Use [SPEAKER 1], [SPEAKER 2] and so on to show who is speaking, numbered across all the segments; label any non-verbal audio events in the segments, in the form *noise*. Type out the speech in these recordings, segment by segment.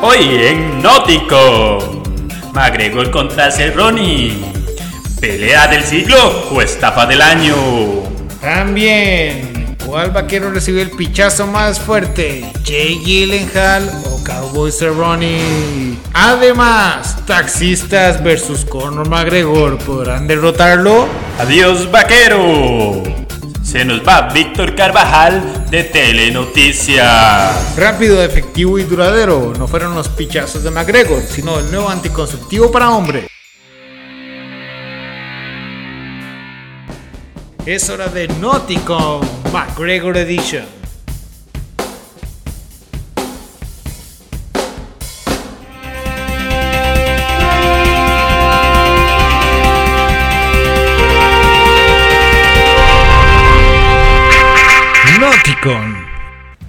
[SPEAKER 1] Hoy en Nótico, McGregor contra Cerrone. Pelea del siglo o estafa del año.
[SPEAKER 2] También, ¿cuál vaquero recibió el pichazo más fuerte? ¿Jay Gyllenhaal o Cowboy Cerrone? Además, taxistas versus Conor McGregor, ¿podrán derrotarlo?
[SPEAKER 1] Adiós, vaquero. Se nos va Víctor Carvajal de Telenoticias.
[SPEAKER 2] Rápido, efectivo y duradero. No fueron los pichazos de McGregor, sino el nuevo anticonceptivo para hombres. Es hora de Nauticon McGregor Edition. Nauticon.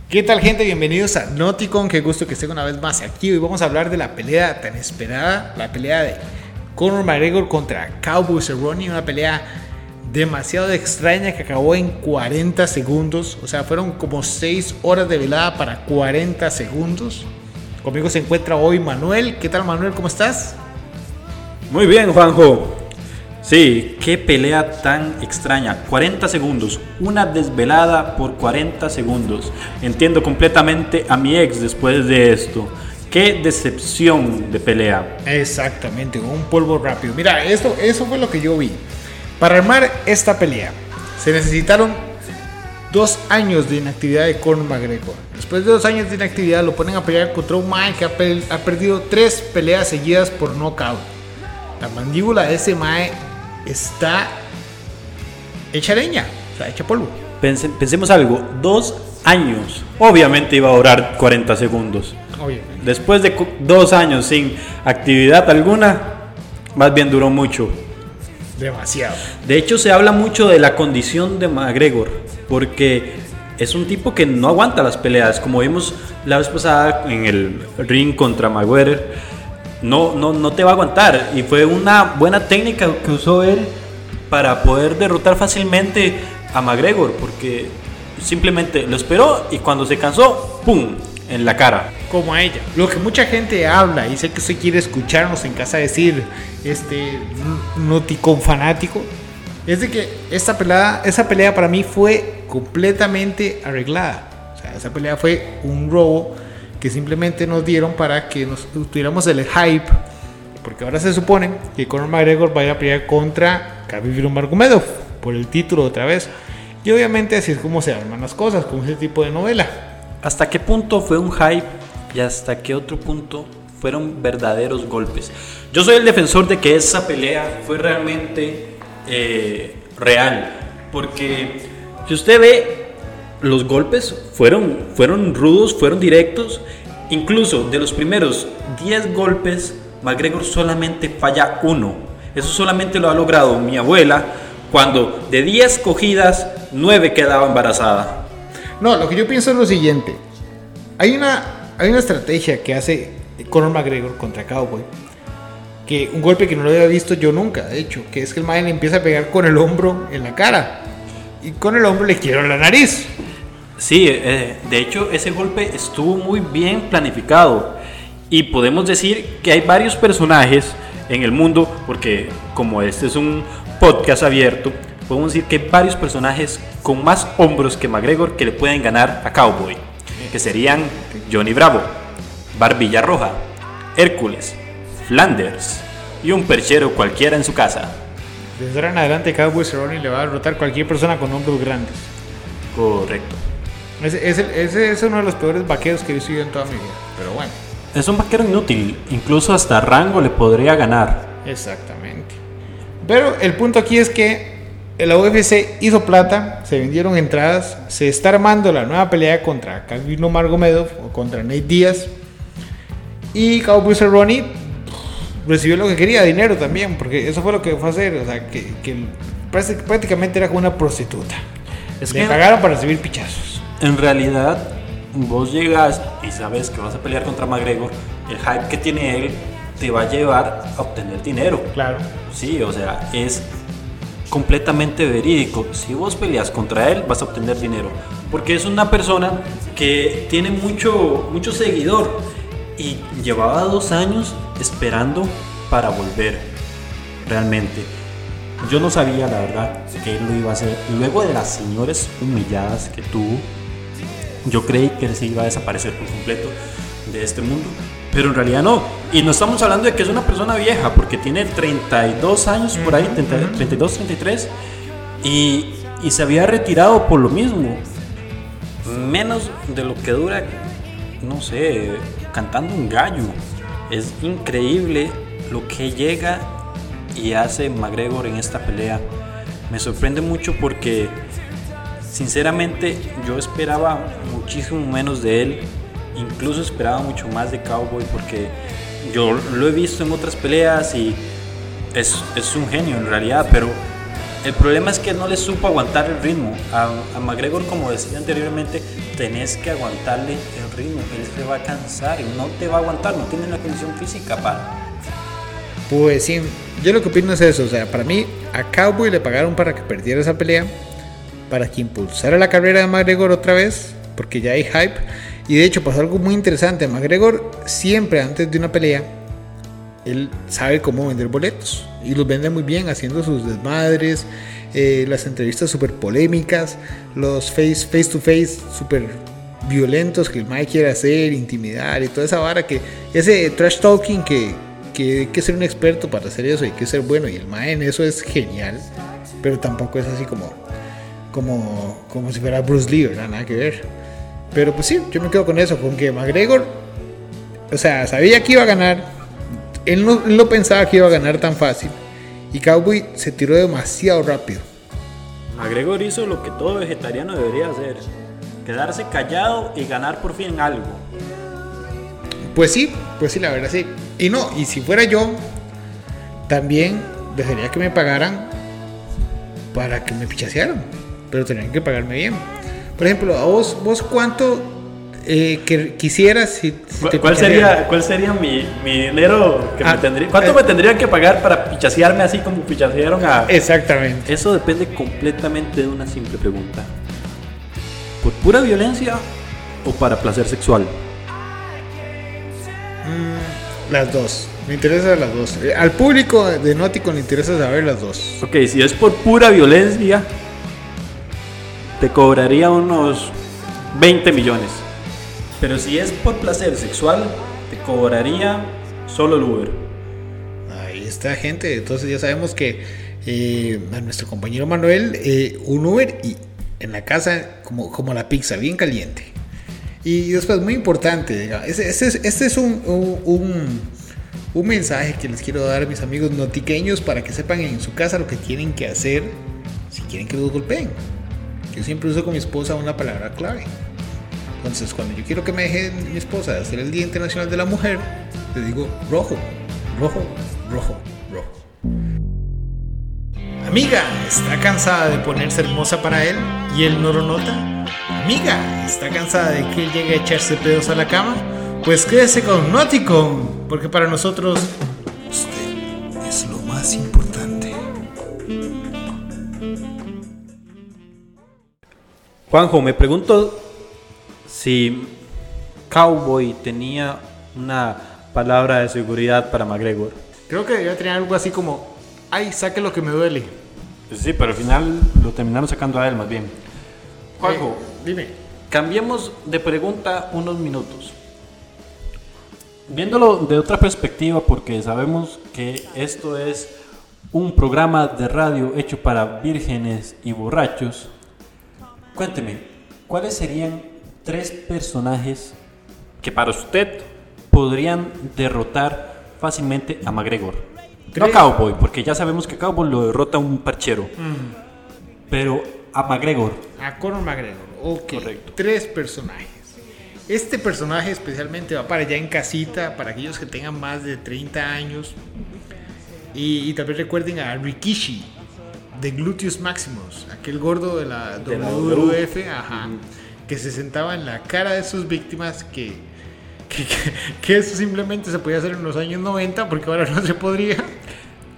[SPEAKER 2] ¿Qué tal gente? Bienvenidos a Nauticon. Qué gusto que estén una vez más aquí. Hoy vamos a hablar de la pelea tan esperada, la pelea de Conor McGregor contra Cowboy Cerrone, una pelea demasiado extraña que acabó en 40 segundos. O sea, fueron como 6 horas de velada para 40 segundos. Conmigo se encuentra hoy Manuel. ¿Qué tal Manuel? ¿Cómo estás?
[SPEAKER 3] Muy bien, Juanjo. Sí, qué pelea tan extraña. 40 segundos, una desvelada por 40 segundos. Entiendo completamente a mi ex después de esto. Qué decepción de pelea.
[SPEAKER 2] Exactamente, un polvo rápido. Mira, esto, eso fue lo que yo vi. Para armar esta pelea se necesitaron dos años de inactividad de Conor McGregor. Después de dos años de inactividad lo ponen a pelear contra un Mae que ha, pe- ha perdido tres peleas seguidas por knockout. La mandíbula de ese Mae está hecha leña, o sea, hecha polvo.
[SPEAKER 3] Pense- pensemos algo, dos años. Obviamente iba a durar 40 segundos.
[SPEAKER 2] Obviamente.
[SPEAKER 3] Después de dos años sin actividad alguna, más bien duró mucho.
[SPEAKER 2] Demasiado.
[SPEAKER 3] De hecho, se habla mucho de la condición de McGregor, porque es un tipo que no aguanta las peleas, como vimos la vez pasada en el ring contra Mayweather. No, no, no te va a aguantar. Y fue una buena técnica que usó él para poder derrotar fácilmente a McGregor, porque simplemente lo esperó y cuando se cansó, ¡pum! en la cara.
[SPEAKER 2] como a ella. Lo que mucha gente habla, y sé que usted quiere escucharnos en casa decir, este, noticon fanático, es de que esta pelea, esa pelea para mí fue completamente arreglada. O sea, esa pelea fue un robo que simplemente nos dieron para que nos tuviéramos el hype, porque ahora se supone que Conor McGregor va a ir a pelear contra Khabib Nurmagomedov por el título otra vez. Y obviamente así es como se arman las cosas, con ese tipo de novela.
[SPEAKER 3] ¿Hasta qué punto fue un hype y hasta qué otro punto fueron verdaderos golpes? Yo soy el defensor de que esa pelea fue realmente eh, real, porque si usted ve, los golpes fueron, fueron rudos, fueron directos, incluso de los primeros 10 golpes, McGregor solamente falla uno. Eso solamente lo ha logrado mi abuela cuando de 10 cogidas, 9 quedaba embarazada.
[SPEAKER 2] No, lo que yo pienso es lo siguiente. Hay una, hay una estrategia que hace Conor McGregor contra Cowboy. Que un golpe que no lo había visto yo nunca, de hecho, que es que el man le empieza a pegar con el hombro en la cara. Y con el hombro le quiebra la nariz.
[SPEAKER 3] Sí, eh, de hecho ese golpe estuvo muy bien planificado y podemos decir que hay varios personajes en el mundo, porque como este es un podcast abierto, podemos decir que hay varios personajes con más hombros que McGregor que le pueden ganar a Cowboy, que serían Johnny Bravo, Barbilla Roja, Hércules, Flanders y un perchero cualquiera en su casa.
[SPEAKER 2] Desde ahora en adelante Cowboy Cerrone le va a derrotar cualquier persona con hombros grandes.
[SPEAKER 3] Correcto.
[SPEAKER 2] Ese, ese- ese es uno de los peores vaqueros que he visto yo en toda mi vida. Pero bueno,
[SPEAKER 3] Es un vaquero inútil, incluso hasta Rango le podría ganar.
[SPEAKER 2] exactamente. Pero el punto aquí es que la UFC hizo plata, se vendieron entradas, se está armando la nueva pelea contra Khabib Nurmagomedov o contra Nate Díaz. Y Cowboy Cerrone recibió lo que quería, dinero también, porque eso fue lo que fue a hacer, o sea, que, que prácti- prácticamente era como una prostituta.
[SPEAKER 3] Es
[SPEAKER 2] Le
[SPEAKER 3] que-
[SPEAKER 2] pagaron para recibir pichazos.
[SPEAKER 3] En realidad, vos llegas y sabes que vas a pelear contra McGregor, el hype que tiene él te va a llevar a obtener dinero.
[SPEAKER 2] Claro.
[SPEAKER 3] Sí, o sea, es completamente verídico. Si vos peleas contra él, vas a obtener dinero. Porque es una persona que tiene mucho, mucho seguidor. Y llevaba dos años esperando para volver, realmente. Yo no sabía, la verdad, que él lo iba a hacer. Luego de las señores humilladas que tuvo, yo creí que se iba a desaparecer por completo de este mundo. Pero en realidad no. Y no estamos hablando de que es una persona vieja, porque tiene 32 años por ahí, 30, 32, 33. Y, y se había retirado por lo mismo. Menos de lo que dura, no sé, cantando un gallo. Es increíble lo que llega y hace McGregor en esta pelea. Me sorprende mucho porque sinceramente yo esperaba muchísimo menos de él. Incluso esperaba mucho más de Cowboy porque yo lo he visto en otras peleas y es, es un genio en realidad, pero el problema es que no le supo aguantar el ritmo. A, McGregor, como decía anteriormente, tenés que aguantarle el ritmo. Él se va a cansar y no te va a aguantar, no tiene la condición física para.
[SPEAKER 2] Pues sí, yo lo que opino es eso. O sea, para mí, a Cowboy le pagaron para que perdiera esa pelea, para que impulsara la carrera de McGregor otra vez, porque ya hay hype. Y de hecho, pasó algo muy interesante. McGregor siempre antes de una pelea, él sabe cómo vender boletos y los vende muy bien haciendo sus desmadres, eh, las entrevistas súper polémicas, los face, face to face súper violentos que el Mike quiere hacer, intimidar y toda esa vara que ese trash talking que, que hay que ser un experto para hacer eso, hay que ser bueno y el Mae en eso es genial, pero tampoco es así como como, como si fuera Bruce Lee, ¿verdad? Nada que ver. Pero pues sí, yo me quedo con eso, con que McGregor, o sea, sabía que iba a ganar, él no, él no pensaba que iba a ganar tan fácil. Y Cowboy se tiró demasiado rápido.
[SPEAKER 3] McGregor hizo lo que todo vegetariano debería hacer: quedarse callado y ganar por fin algo.
[SPEAKER 2] Pues sí, pues sí, la verdad sí. Y no, y si fuera yo, también desearía que me pagaran para que me pichasearan. Pero tendrían que pagarme bien. Por ejemplo, a vos, vos cuánto eh, que quisieras si, si te
[SPEAKER 3] ¿Cuál sería, ¿Cuál sería mi, mi dinero que
[SPEAKER 2] Ah,
[SPEAKER 3] me tendría? ¿Cuánto
[SPEAKER 2] eh.
[SPEAKER 3] me tendrían que pagar para pichasearme así como pichasearon a.?
[SPEAKER 2] Exactamente.
[SPEAKER 3] Eso depende completamente de una simple pregunta: ¿por pura violencia o para placer sexual?
[SPEAKER 2] Las dos. Me interesa las dos. Eh, Al público de Nótico le interesa saber las dos.
[SPEAKER 3] Ok, si es por pura violencia, te cobraría unos 20 millones. Pero si es por placer sexual, te cobraría solo el Uber.
[SPEAKER 2] Ahí está, gente. Entonces ya sabemos que eh, a nuestro compañero Manuel, eh, un Uber y en la casa como, como la pizza, bien caliente. Y después, muy importante, diga, este, este es, este un, un- un mensaje que les quiero dar a mis amigos notiqueños para que sepan en su casa lo que tienen que hacer si quieren que los golpeen. Yo siempre uso con mi esposa una palabra clave. Entonces, cuando yo quiero que me deje mi esposa de hacer el Día Internacional de la Mujer, le digo rojo, rojo, rojo, rojo. Amiga, ¿está cansada de ponerse hermosa para él y él no lo nota? Amiga, ¿está cansada de que él llegue a echarse pedos a la cama? Pues quédese con Noticon, porque para nosotros usted es lo más importante.
[SPEAKER 3] Juanjo, me pregunto si Cowboy tenía una palabra de seguridad para McGregor.
[SPEAKER 2] Creo que debería tener algo así como, ay, saque lo que me duele.
[SPEAKER 3] Sí, pero al final lo terminaron sacando a él más bien. Juanjo,
[SPEAKER 2] Eh, dime.
[SPEAKER 3] Cambiemos de pregunta unos minutos. Viéndolo de otra perspectiva, porque sabemos que esto es un programa de radio hecho para vírgenes y borrachos, cuénteme, ¿cuáles serían tres personajes que para usted podrían derrotar fácilmente a McGregor? No
[SPEAKER 2] Tres.
[SPEAKER 3] Cowboy, porque ya sabemos que Cowboy lo derrota un parchero, pero a McGregor.
[SPEAKER 2] A Conor McGregor. Ok.
[SPEAKER 3] Correcto.
[SPEAKER 2] Tres personajes. Este personaje especialmente va para allá en casita, para aquellos que tengan más de 30 años. Y, y tal vez recuerden a Rikishi de Gluteus Maximus, aquel gordo de la
[SPEAKER 3] De la
[SPEAKER 2] WWF, ajá, que se sentaba en la cara de sus víctimas, que, que, que- que eso simplemente se podía hacer en los años 90, porque ahora no se podría.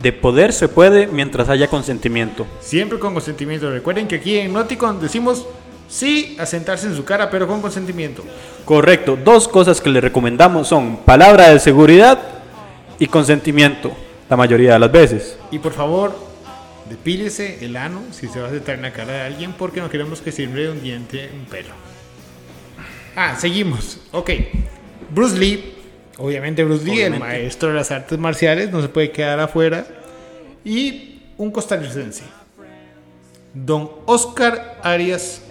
[SPEAKER 3] De poder se puede mientras haya consentimiento.
[SPEAKER 2] Siempre con consentimiento. Recuerden que aquí en Noticon decimos Sí, a sentarse en su cara, pero con consentimiento.
[SPEAKER 3] Correcto. Dos cosas que le recomendamos son palabra de seguridad y consentimiento, la mayoría de las veces.
[SPEAKER 2] Y por favor, depílese el ano si se va a sentar en la cara de alguien porque no queremos que enrede un diente, un pelo. Ah, seguimos. Ok. Bruce Lee, obviamente Bruce Lee, el maestro de las artes marciales, no se puede quedar afuera. Y un costarricense, don Oscar Arias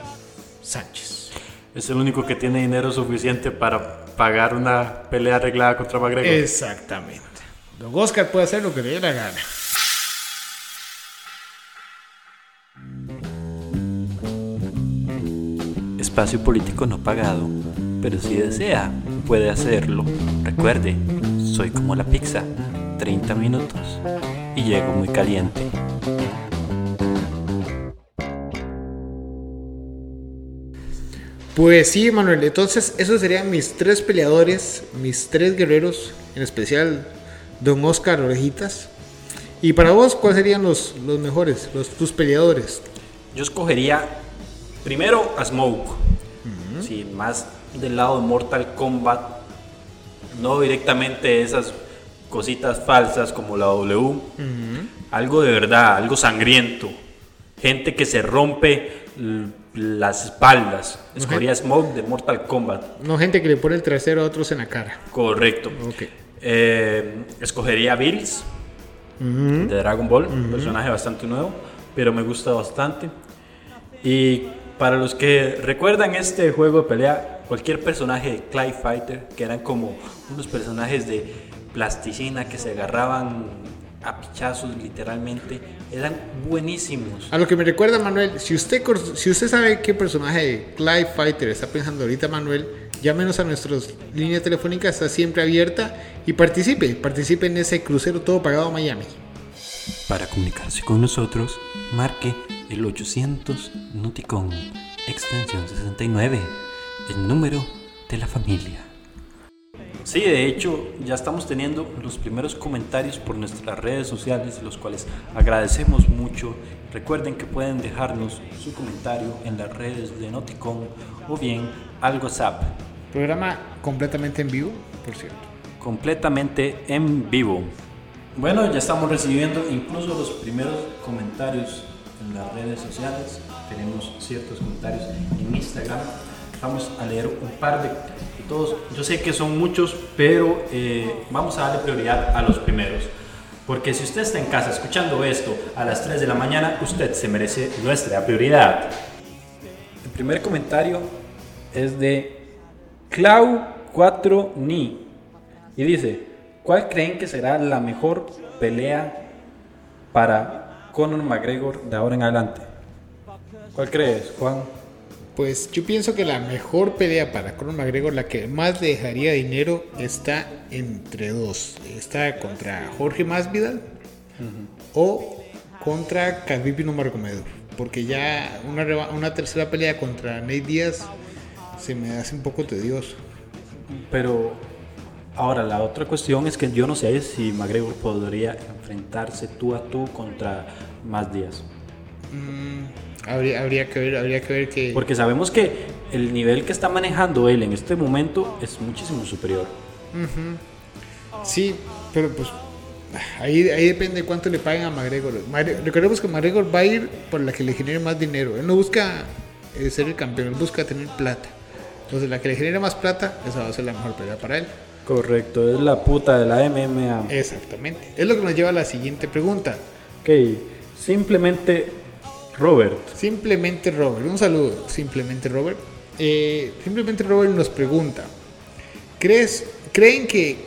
[SPEAKER 2] Sánchez.
[SPEAKER 3] Es el único que tiene dinero suficiente para pagar una pelea arreglada contra McGregor.
[SPEAKER 2] Exactamente. Don Oscar puede hacer lo que le dé la gana.
[SPEAKER 3] Espacio político no pagado, pero si desea, puede hacerlo. Recuerde, soy como la pizza, 30 minutos y llego muy caliente.
[SPEAKER 2] Pues sí, Manuel. Entonces, esos serían mis tres peleadores, mis tres guerreros, en especial Don Oscar Orejitas. Y para vos, ¿cuáles serían los, los mejores, los, tus peleadores?
[SPEAKER 3] Yo escogería primero a Smoke, sí, más del lado de Mortal Kombat, no directamente esas cositas falsas como la W, algo de verdad, algo sangriento, gente que se rompe las espaldas. Escogería Smoke de Mortal Kombat,
[SPEAKER 2] No gente que le pone el trasero a otros en la cara.
[SPEAKER 3] correcto.
[SPEAKER 2] Ok.
[SPEAKER 3] Eh, escogería Bills de Dragon Ball, un personaje bastante nuevo, pero me gusta bastante. Y para los que recuerdan este juego de pelea, cualquier personaje de Clay Fighter, que eran como unos personajes de plasticina que se agarraban a pichazos literalmente, eran buenísimos.
[SPEAKER 2] A lo que me recuerda, Manuel, si usted, si usted sabe qué personaje de Clive Fighter está pensando ahorita, Manuel, llámenos a nuestra línea telefónica, está siempre abierta y participe, participe en ese crucero todo pagado a Miami.
[SPEAKER 3] Para comunicarse con nosotros, marque el 800 Nuticon, extensión 69, el número de la familia. Sí, de hecho, ya estamos teniendo los primeros comentarios por nuestras redes sociales, los cuales agradecemos mucho. Recuerden que pueden dejarnos su comentario en las redes de Noticon o bien al WhatsApp,
[SPEAKER 2] Programa completamente en vivo, por cierto.
[SPEAKER 3] completamente en vivo. Bueno, ya estamos recibiendo incluso los primeros comentarios en las redes sociales. Tenemos ciertos comentarios en Instagram. Vamos a leer un par de, todos. Yo sé que son muchos, pero eh, vamos a darle prioridad a los primeros. Porque si usted está en casa escuchando esto a las 3 de la mañana, usted se merece nuestra prioridad. El primer comentario es de Clau4Ni y dice, ¿cuál creen que será la mejor pelea para Conor McGregor de ahora en adelante? ¿Cuál crees, Juan?
[SPEAKER 2] Pues yo pienso que la mejor pelea para Conor McGregor, la que más le dejaría dinero, está entre dos. Está contra Jorge Masvidal o contra Khabib Nurmagomedov. Porque ya una, una tercera pelea contra Nate Díaz se me hace un poco tedioso.
[SPEAKER 3] Pero ahora la otra cuestión es que yo no sé si McGregor podría enfrentarse tú a tú contra más días.
[SPEAKER 2] Habría, habría que ver, habría que ver que...
[SPEAKER 3] Porque sabemos que el nivel que está manejando él en este momento es muchísimo superior.
[SPEAKER 2] Sí, pero pues ahí, ahí depende cuánto le paguen a McGregor. Recordemos que McGregor va a ir por la que le genere más dinero. Él no busca eh, ser el campeón, él busca tener plata. Entonces la que le genere más plata, esa va a ser la mejor pelea para él.
[SPEAKER 3] Correcto, es la puta de la MMA.
[SPEAKER 2] Exactamente. Es lo que nos lleva a la siguiente pregunta.
[SPEAKER 3] Ok, simplemente Robert.
[SPEAKER 2] Simplemente Robert, un saludo. Simplemente Robert. Eh, simplemente Robert nos pregunta: ¿Crees, ¿Creen que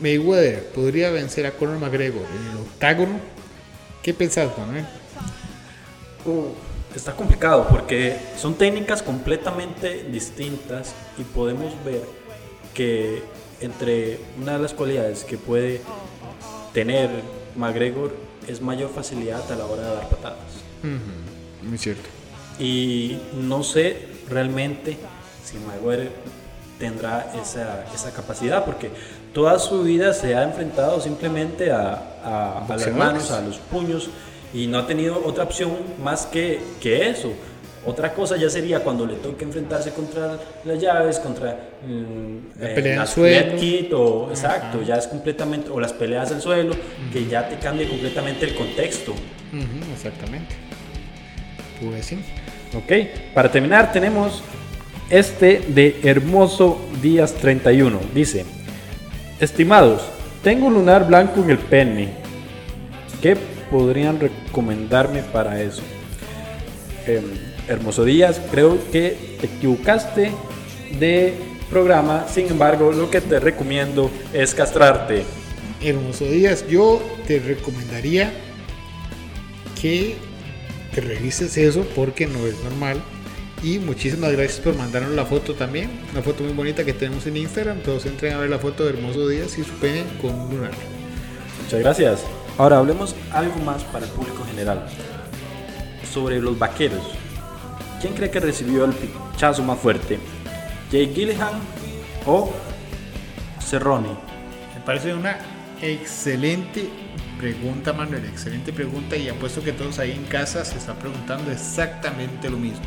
[SPEAKER 2] Mayweather podría vencer a Conor McGregor en el octágono? ¿Qué pensás, Manuel?
[SPEAKER 3] Uh, está complicado porque son técnicas completamente distintas y podemos ver que entre una de las cualidades que puede tener McGregor es mayor facilidad a la hora de dar patadas.
[SPEAKER 2] Muy cierto.
[SPEAKER 3] Y no sé realmente si Mayweather tendrá esa, esa capacidad, porque toda su vida se ha enfrentado simplemente a, a- a las manos, a los puños, y no ha tenido otra opción más que, que eso. Otra cosa ya sería cuando le toque enfrentarse contra las llaves, contra mm,
[SPEAKER 2] La
[SPEAKER 3] eh,
[SPEAKER 2] pelea al
[SPEAKER 3] las
[SPEAKER 2] suelo.
[SPEAKER 3] kit o exacto, ya es completamente o las peleas al suelo, que ya te cambia completamente el contexto.
[SPEAKER 2] Exactamente. Pues sí.
[SPEAKER 3] Ok, para terminar tenemos este de Hermoso Díaz 31. Dice, estimados, tengo un lunar blanco en el pene. ¿Qué podrían recomendarme para eso? Em, Hermoso Díaz, creo que te equivocaste de programa, sin embargo lo que te recomiendo es castrarte.
[SPEAKER 2] Hermoso Díaz, yo te recomendaría que te revises eso porque no es normal. Y muchísimas gracias por mandarnos la foto también. Una foto muy bonita que tenemos en Instagram. Todos entren a ver la foto de Hermoso Díaz y su pene con un lunar.
[SPEAKER 3] Muchas gracias. Ahora hablemos algo más para el público general. Sobre los vaqueros. ¿Quién cree que recibió el pichazo más fuerte? ¿Jay Gillihan o Cerrone?
[SPEAKER 2] Me parece una excelente pregunta, Manuel. Excelente pregunta. Y apuesto que todos ahí en casa se están preguntando exactamente lo mismo.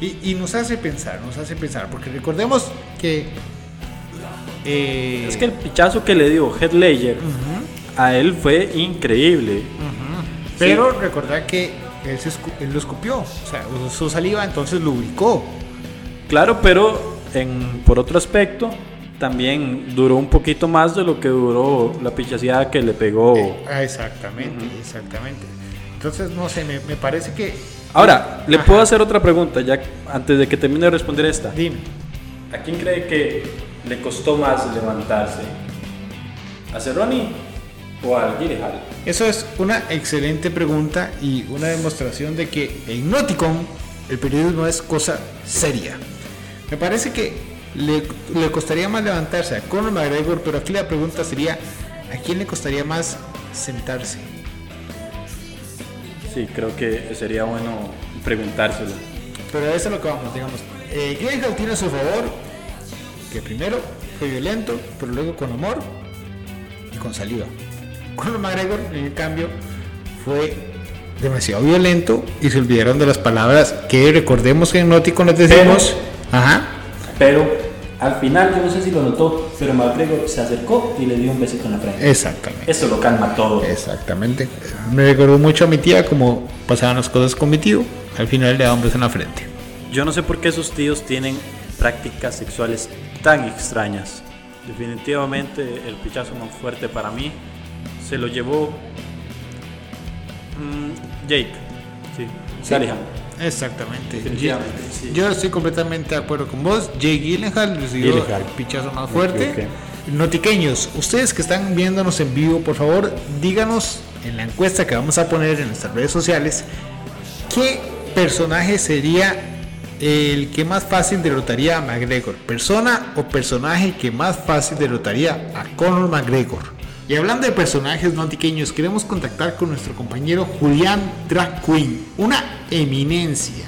[SPEAKER 2] Y, y nos hace pensar, nos hace pensar. Porque recordemos que. eh,
[SPEAKER 3] Es que el pichazo que le dio Heath Ledger a él fue increíble.
[SPEAKER 2] Pero recordar que él, se escu- él lo escupió. O sea, usó saliva, entonces lubricó.
[SPEAKER 3] Claro, pero en, por otro aspecto, también duró un poquito más de lo que duró la pichaseada que le pegó.
[SPEAKER 2] Ah, exactamente, exactamente. Entonces, no sé, me, me parece que.
[SPEAKER 3] Ahora, le
[SPEAKER 2] Ajá.
[SPEAKER 3] puedo hacer otra pregunta, ya antes de que termine de responder esta.
[SPEAKER 2] Dime.
[SPEAKER 3] ¿A quién cree que le costó más levantarse? ¿A Cerrone o al Gillihan?
[SPEAKER 2] Eso es una excelente pregunta y una demostración de que en Noticon el periodismo es cosa seria. Me parece que le, le costaría más levantarse a Conor McGregor, pero aquí la pregunta sería, ¿a quién le costaría más sentarse?
[SPEAKER 3] Sí, creo que sería bueno preguntárselo.
[SPEAKER 2] Pero a eso es lo que vamos, digamos. Eh, Gyllenhaal tiene a su favor que primero fue violento, pero luego con amor y con saliva. Conor McGregor, en cambio, fue demasiado violento y se olvidaron de las palabras que recordemos que en Nótico nos decimos. Ajá.
[SPEAKER 3] Pero al final, yo no sé si lo notó, pero McGregor se acercó y le dio un besito en la frente.
[SPEAKER 2] Exactamente.
[SPEAKER 3] Eso lo calma todo.
[SPEAKER 2] Exactamente. Me recordó mucho a mi tía como pasaban las cosas con mi tío. Al final le daba un beso en la frente.
[SPEAKER 3] Yo no sé por qué esos tíos tienen prácticas sexuales tan extrañas. Definitivamente el pichazo más fuerte para mí se lo llevó mm, Jake. Sí.
[SPEAKER 2] Exactamente.
[SPEAKER 3] Definitivamente, sí.
[SPEAKER 2] Yo estoy completamente de acuerdo con vos. Jay Gyllenhaal recibió el pichazo más fuerte. Notiqueños, ustedes que están viéndonos en vivo, por favor, díganos en la encuesta que vamos a poner en nuestras redes sociales qué personaje sería el que más fácil derrotaría a McGregor. Persona o personaje que más fácil derrotaría a Conor McGregor. Y hablando de personajes notiqueños, queremos contactar con nuestro compañero Julián Drag Queen, una eminencia.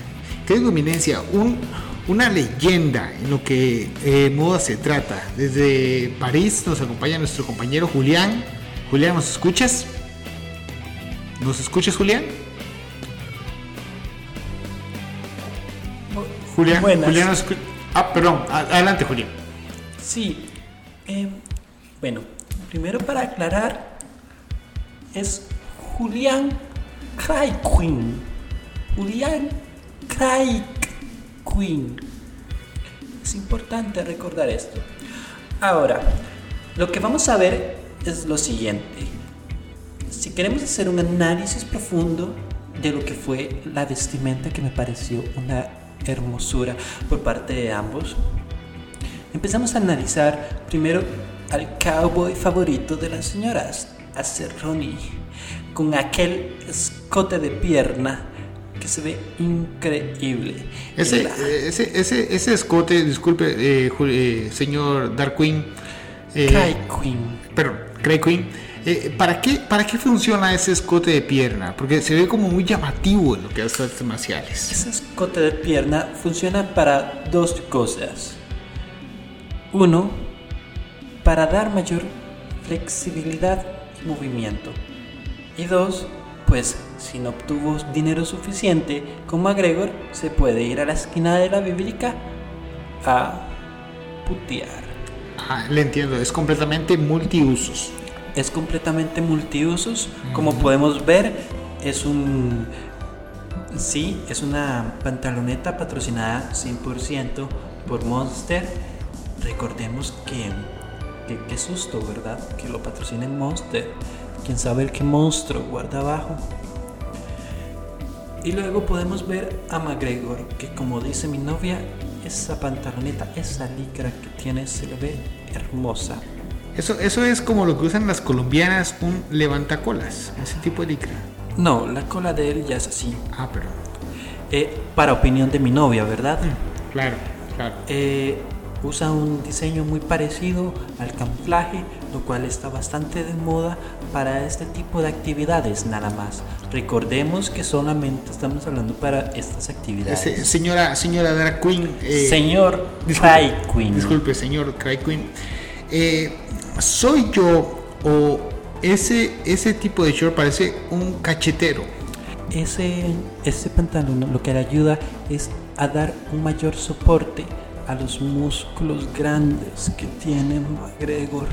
[SPEAKER 2] ¿Qué digo eminencia? Un, una leyenda en lo que eh, moda se trata. Desde París nos acompaña nuestro compañero Julián. Julián, ¿nos escuchas? ¿Nos escuchas, Julián? Julián,
[SPEAKER 3] Buenas.
[SPEAKER 2] Julián nos escu- Ah, perdón, adelante, Julián.
[SPEAKER 4] Sí. eh, bueno, primero para aclarar, es Julián Queen. Julián Queen. Es importante recordar esto. Ahora, lo que vamos a ver es lo siguiente. Si queremos hacer un análisis profundo de lo que fue la vestimenta que me pareció una hermosura por parte de ambos, empezamos a analizar primero al cowboy favorito de las señoras, a Cerrone, con aquel escote de pierna que se ve increíble.
[SPEAKER 2] Ese,
[SPEAKER 4] La-
[SPEAKER 2] eh, ese, ese, ese escote, disculpe, eh, eh, señor Dark Queen. eh,
[SPEAKER 4] Craig Queen.
[SPEAKER 2] Perdón, Craig Queen. eh, ¿para, qué, ¿Para qué funciona ese escote de pierna? Porque se ve como muy llamativo en lo que hace artes marciales.
[SPEAKER 4] Ese escote de pierna funciona para dos cosas. Uno, para dar mayor flexibilidad y movimiento. Y dos, pues si no obtuvo dinero suficiente con McGregor, se puede ir a la esquina de la bíblica a putear.
[SPEAKER 2] Ah, le entiendo, es completamente multiusos.
[SPEAKER 4] Es completamente multiusos, como podemos ver, es un sí, es una pantaloneta patrocinada 100% por Monster. Recordemos que que- qué susto, ¿verdad? Que lo patrocine Monster. Quién sabe el qué monstruo guarda abajo. Y luego podemos ver a McGregor, que como dice mi novia, esa pantaloneta, esa licra que tiene se le ve hermosa.
[SPEAKER 2] Eso, eso es como lo que usan las colombianas, un levantacolas, ese tipo de licra.
[SPEAKER 4] No, la cola de él ya es así.
[SPEAKER 2] Ah, pero.
[SPEAKER 4] Eh, para opinión de mi novia, ¿verdad?
[SPEAKER 2] Claro, claro.
[SPEAKER 4] Eh, usa un diseño muy parecido al camuflaje, lo cual está bastante de moda para este tipo de actividades nada más. Recordemos que solamente estamos hablando para estas actividades.
[SPEAKER 2] Se- señora, señora Drag Queen. eh,
[SPEAKER 4] Señor Cry Queen.
[SPEAKER 2] Disculpe, señor Cry Queen. Eh, ¿Soy yo o ese, ese tipo de short parece un cachetero?
[SPEAKER 4] Ese, ese pantalón lo que le ayuda es a dar un mayor soporte a los músculos grandes que tiene McGregor.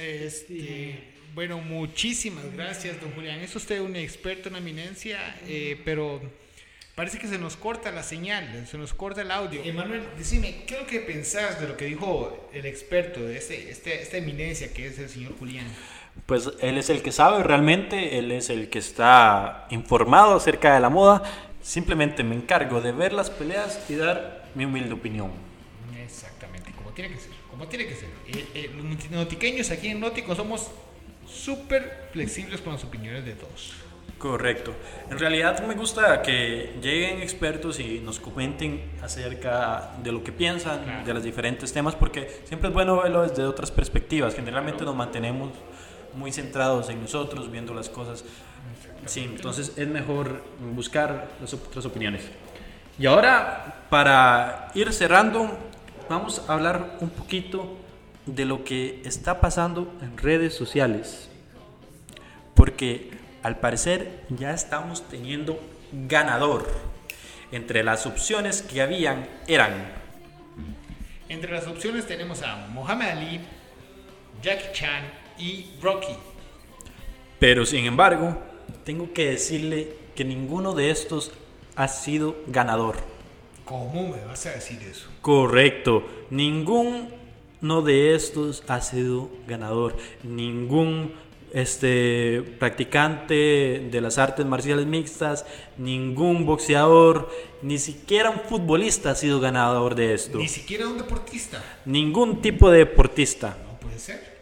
[SPEAKER 2] Este, bueno, muchísimas gracias, don Julián. Es usted un experto, una eminencia, eh, pero parece que se nos corta la señal, se nos corta el audio. Emanuel, decime, ¿qué es lo que pensás de lo que dijo el experto, de este, este- esta eminencia que es el señor Julián?
[SPEAKER 3] Pues él es el que sabe realmente, él es el que está informado acerca de la moda. Simplemente me encargo de ver las peleas y dar mi humilde opinión.
[SPEAKER 2] Exactamente, como tiene que ser, como tiene que ser. Eh, eh, los notiqueños aquí en Nótico somos súper flexibles con las opiniones de todos.
[SPEAKER 3] Correcto. En realidad me gusta que lleguen expertos y nos comenten acerca de lo que piensan, de los diferentes temas, porque siempre es bueno verlo desde otras perspectivas. Generalmente nos mantenemos muy centrados en nosotros, viendo las cosas. Sí, entonces es mejor buscar las otras opiniones. Y ahora, para ir cerrando, vamos a hablar un poquito de lo que está pasando en redes sociales. Porque al parecer ya estamos teniendo ganador. Entre las opciones que habían eran
[SPEAKER 2] Entre las opciones tenemos a Muhammad Ali, Jackie Chan y Rocky.
[SPEAKER 3] Pero sin embargo, tengo que decirle que ninguno de estos ha sido ganador.
[SPEAKER 2] ¿Cómo me vas a decir eso?
[SPEAKER 3] Correcto, ninguno de estos ha sido ganador. Ningún este practicante de las artes marciales mixtas, ningún boxeador, ni siquiera un futbolista ha sido ganador de esto.
[SPEAKER 2] Ni siquiera un deportista.
[SPEAKER 3] Ningún tipo de deportista.
[SPEAKER 2] No puede ser.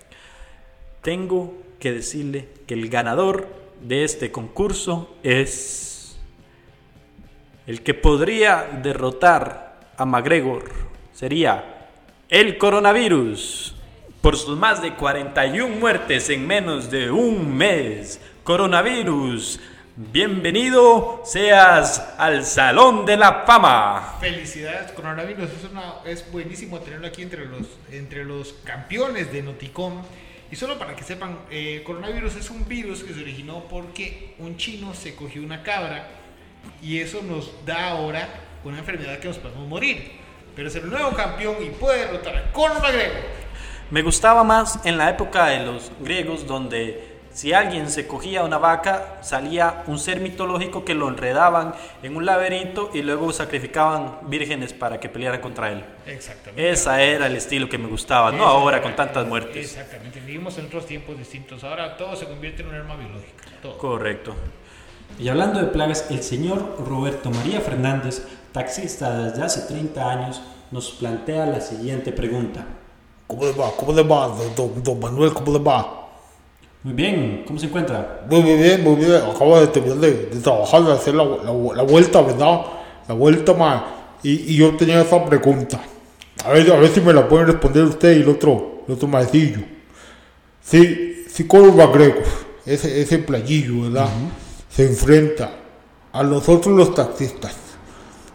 [SPEAKER 3] Tengo que decirle que el ganador de este concurso es el que podría derrotar a McGregor. Sería el coronavirus. Por sus más de 41 muertes en menos de un mes. Coronavirus, bienvenido seas al Salón de la Fama.
[SPEAKER 2] Felicidades, coronavirus. Es, una, es buenísimo tenerlo aquí entre los, entre los campeones de Noticom. Y solo para que sepan, eh, coronavirus es un virus que se originó porque un chino se cogió una cabra y eso nos da ahora una enfermedad que nos podemos morir. Pero es el nuevo campeón y puede derrotar a Conor McGregor.
[SPEAKER 3] Me gustaba más en la época de los griegos donde si alguien se cogía una vaca salía un ser mitológico que lo enredaban en un laberinto y luego sacrificaban vírgenes para que pelearan contra él.
[SPEAKER 2] Exactamente.
[SPEAKER 3] Ese era el estilo que me gustaba, no ahora con tantas muertes.
[SPEAKER 2] Exactamente. Vivimos en otros tiempos distintos. Ahora todo se convierte en un arma biológica. Todo.
[SPEAKER 3] Correcto.
[SPEAKER 5] Y hablando de plagas, el señor Roberto María Fernández, taxista desde hace 30 años, nos plantea la siguiente pregunta.
[SPEAKER 6] ¿Cómo le va? ¿Cómo le va, don, Manuel? ¿Cómo le va?
[SPEAKER 5] Muy bien, ¿cómo se encuentra?
[SPEAKER 6] Muy bien, muy bien. Acabo de terminar de, de trabajar, de hacer la, la- la vuelta, ¿verdad? La vuelta, ma. Y, y yo tenía esa pregunta. A ver, a ver si me la pueden responder usted y el otro, el otro maecillo. Si, si Conor McGregor, ese, ese playillo, ¿verdad? Se enfrenta a nosotros los taxistas,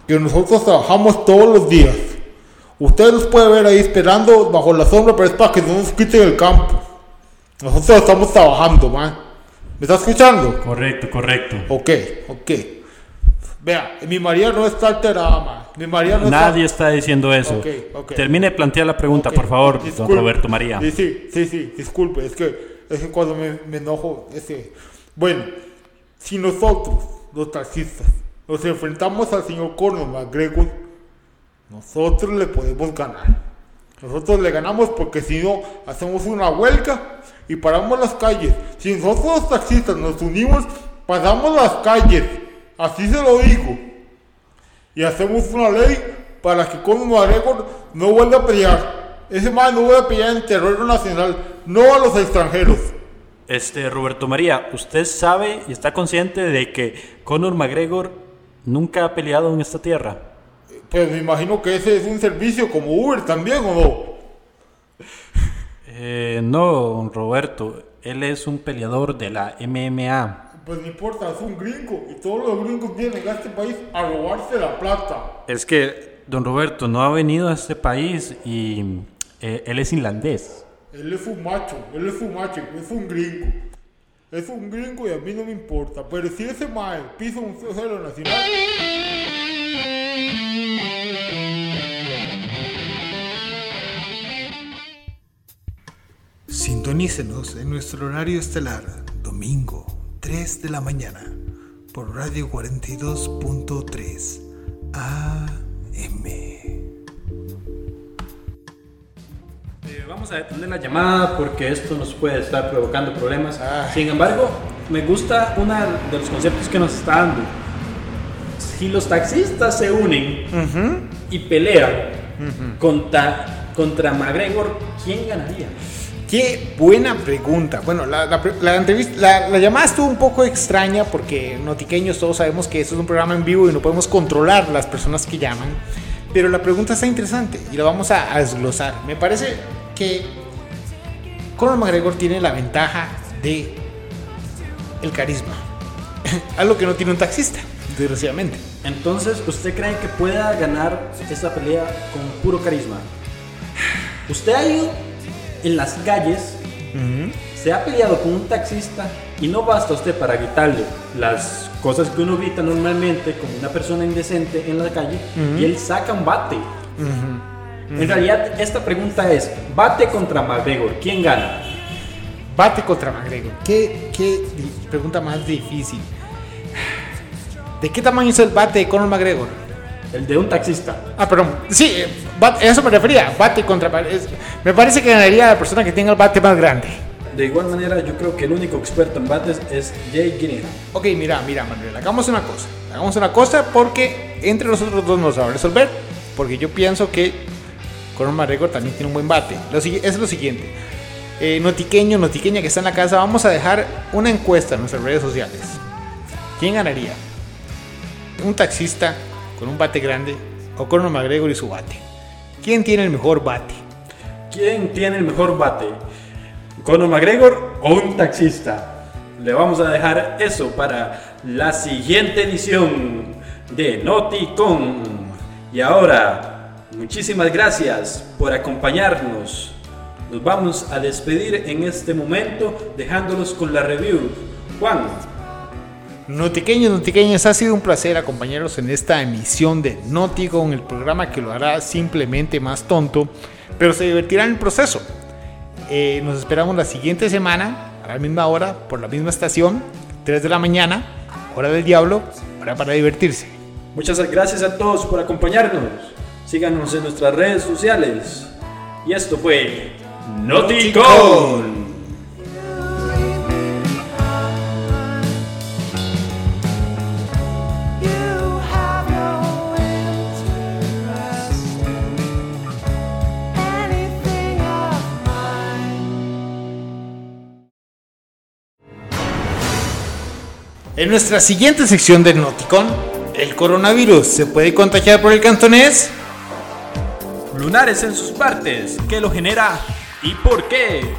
[SPEAKER 6] que nosotros trabajamos todos los días. Usted nos puede ver ahí esperando bajo la sombra, pero es para que no nos quiten el campo. Nosotros estamos trabajando, man.
[SPEAKER 7] ¿Me está escuchando?
[SPEAKER 3] Correcto, correcto.
[SPEAKER 7] Ok, ok. Vea, mi María no está alterada, ma. Mi María no
[SPEAKER 3] Nadie
[SPEAKER 7] está...
[SPEAKER 3] está diciendo eso.
[SPEAKER 7] Ok, ok.
[SPEAKER 3] Termine de plantear la pregunta, por favor, don. Roberto María.
[SPEAKER 7] Sí, sí, sí, sí, disculpe, es que, es que cuando me, me enojo, es que... Bueno, si nosotros, los taxistas, nos enfrentamos al señor Conor McGregor, nosotros le podemos ganar. Nosotros le ganamos porque si no, hacemos una huelga y paramos las calles. Si nosotros los taxistas nos unimos, paramos las calles. Así se lo digo. Y hacemos una ley para que Conor McGregor no vuelva a pelear. Ese man no vuelve a pelear en terreno nacional, no a los extranjeros.
[SPEAKER 3] Este, Roberto María, ¿usted sabe y está consciente de que Conor McGregor nunca ha peleado en esta tierra?
[SPEAKER 7] Pues me imagino que ese es un servicio como Uber también, ¿o no? *laughs*
[SPEAKER 3] Eh, no, don Roberto. Él es un peleador de la MMA.
[SPEAKER 7] Pues no importa, es un gringo y todos los gringos vienen a este país a robarse la plata.
[SPEAKER 3] Es que don Roberto no ha venido a este país y eh, él es irlandés.
[SPEAKER 7] Él es un macho, él es un macho, es un gringo. Es un gringo y a mí no me importa. Pero si ese mae pisa un suelo nacional,
[SPEAKER 2] Sintonícenos en nuestro horario estelar, domingo, 3 de la mañana, por Radio 42.3 AM.
[SPEAKER 3] Vamos a detener la llamada porque esto nos puede estar provocando problemas.
[SPEAKER 2] Ay.
[SPEAKER 3] Sin embargo, me gusta uno de los conceptos que nos está dando. Si los taxistas se unen y pelean contra, contra McGregor, ¿quién ganaría?
[SPEAKER 2] Qué buena pregunta. Bueno, la, la la entrevista, la, la llamada estuvo un poco extraña porque notiqueños todos sabemos que esto es un programa en vivo y no podemos controlar las personas que llaman. Pero la pregunta está interesante y la vamos a, a desglosar. Me parece que Conor McGregor tiene la ventaja de el carisma. *laughs* Algo que no tiene un taxista, desgraciadamente.
[SPEAKER 3] Entonces, ¿usted cree que pueda ganar esta pelea con puro carisma? Usted ha ido en las calles, se ha peleado con un taxista y no basta usted para gritarle las cosas que uno grita normalmente como una persona indecente en la calle y él saca un bate. En realidad, esta pregunta es: bate contra McGregor, ¿quién gana?
[SPEAKER 2] Bate contra McGregor. ¿Qué, qué pregunta más difícil? ¿De qué tamaño es el bate de Conor McGregor?
[SPEAKER 3] El de un taxista.
[SPEAKER 2] Ah, perdón. Sí, eh, bat- eso me refería. Bate contra. es- me parece que ganaría la persona que tenga el bate más grande.
[SPEAKER 3] De igual manera, yo creo que el único experto en bates es Jay Gillingham.
[SPEAKER 2] Ok, mira, mira, Manuel. Hagamos una cosa. Hagamos una cosa porque entre nosotros dos nos va a resolver. Porque yo pienso que Conor McGregor también tiene un buen bate. Es lo siguiente. Eh, notiqueño, notiqueña que está en la casa, vamos a dejar una encuesta en nuestras redes sociales. ¿Quién ganaría? ¿Un taxista con un bate grande o Conor McGregor y su bate? ¿Quién tiene el mejor bate?
[SPEAKER 3] ¿Quién tiene el mejor bate? ¿Conor McGregor o un taxista? Le vamos a dejar eso para la siguiente edición de Noticon. Y ahora, muchísimas gracias por acompañarnos. Nos vamos a despedir en este momento dejándolos con la review. Juan,
[SPEAKER 2] Notiqueños, notiqueñas, ha sido un placer acompañarlos en esta emisión de Noticon, el programa que lo hará simplemente más tonto, pero se divertirá en el proceso. Eh, nos esperamos la siguiente semana, a la misma hora, por la misma estación, 3 de la mañana, hora del diablo, hora para divertirse.
[SPEAKER 3] muchas gracias a todos por acompañarnos. Síganos en nuestras redes sociales. Y esto fue Noticon.
[SPEAKER 2] En nuestra siguiente sección de Noticon, ¿el coronavirus se puede contagiar por el cantonés?
[SPEAKER 8] Lunares en sus partes. ¿Qué lo genera y por qué?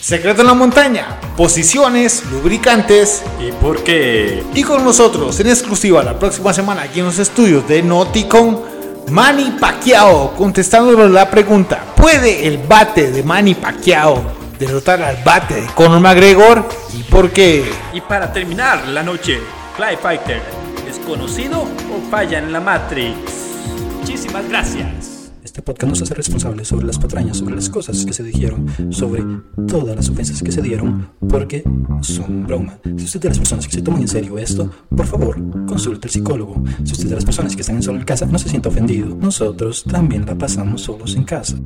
[SPEAKER 2] Secreto en la montaña, posiciones, lubricantes
[SPEAKER 8] ¿Y por qué?
[SPEAKER 2] Y con nosotros en exclusiva la próxima semana aquí en los estudios de Noticon, Manny Pacquiao contestándonos la pregunta: ¿Puede el bate de Manny Pacquiao derrotar al bate de Conor McGregor y porque
[SPEAKER 3] Y para terminar la noche, Fly Fighter, ¿es conocido o falla en la Matrix? Muchísimas gracias.
[SPEAKER 5] Este podcast no se hace responsable sobre las patrañas, sobre las cosas que se dijeron, sobre todas las ofensas que se dieron, porque son broma. Si usted es de las personas que se toman en serio esto, por favor, consulte al psicólogo. Si usted es de las personas que están en solo en casa, no se sienta ofendido. Nosotros también la pasamos solos en casa.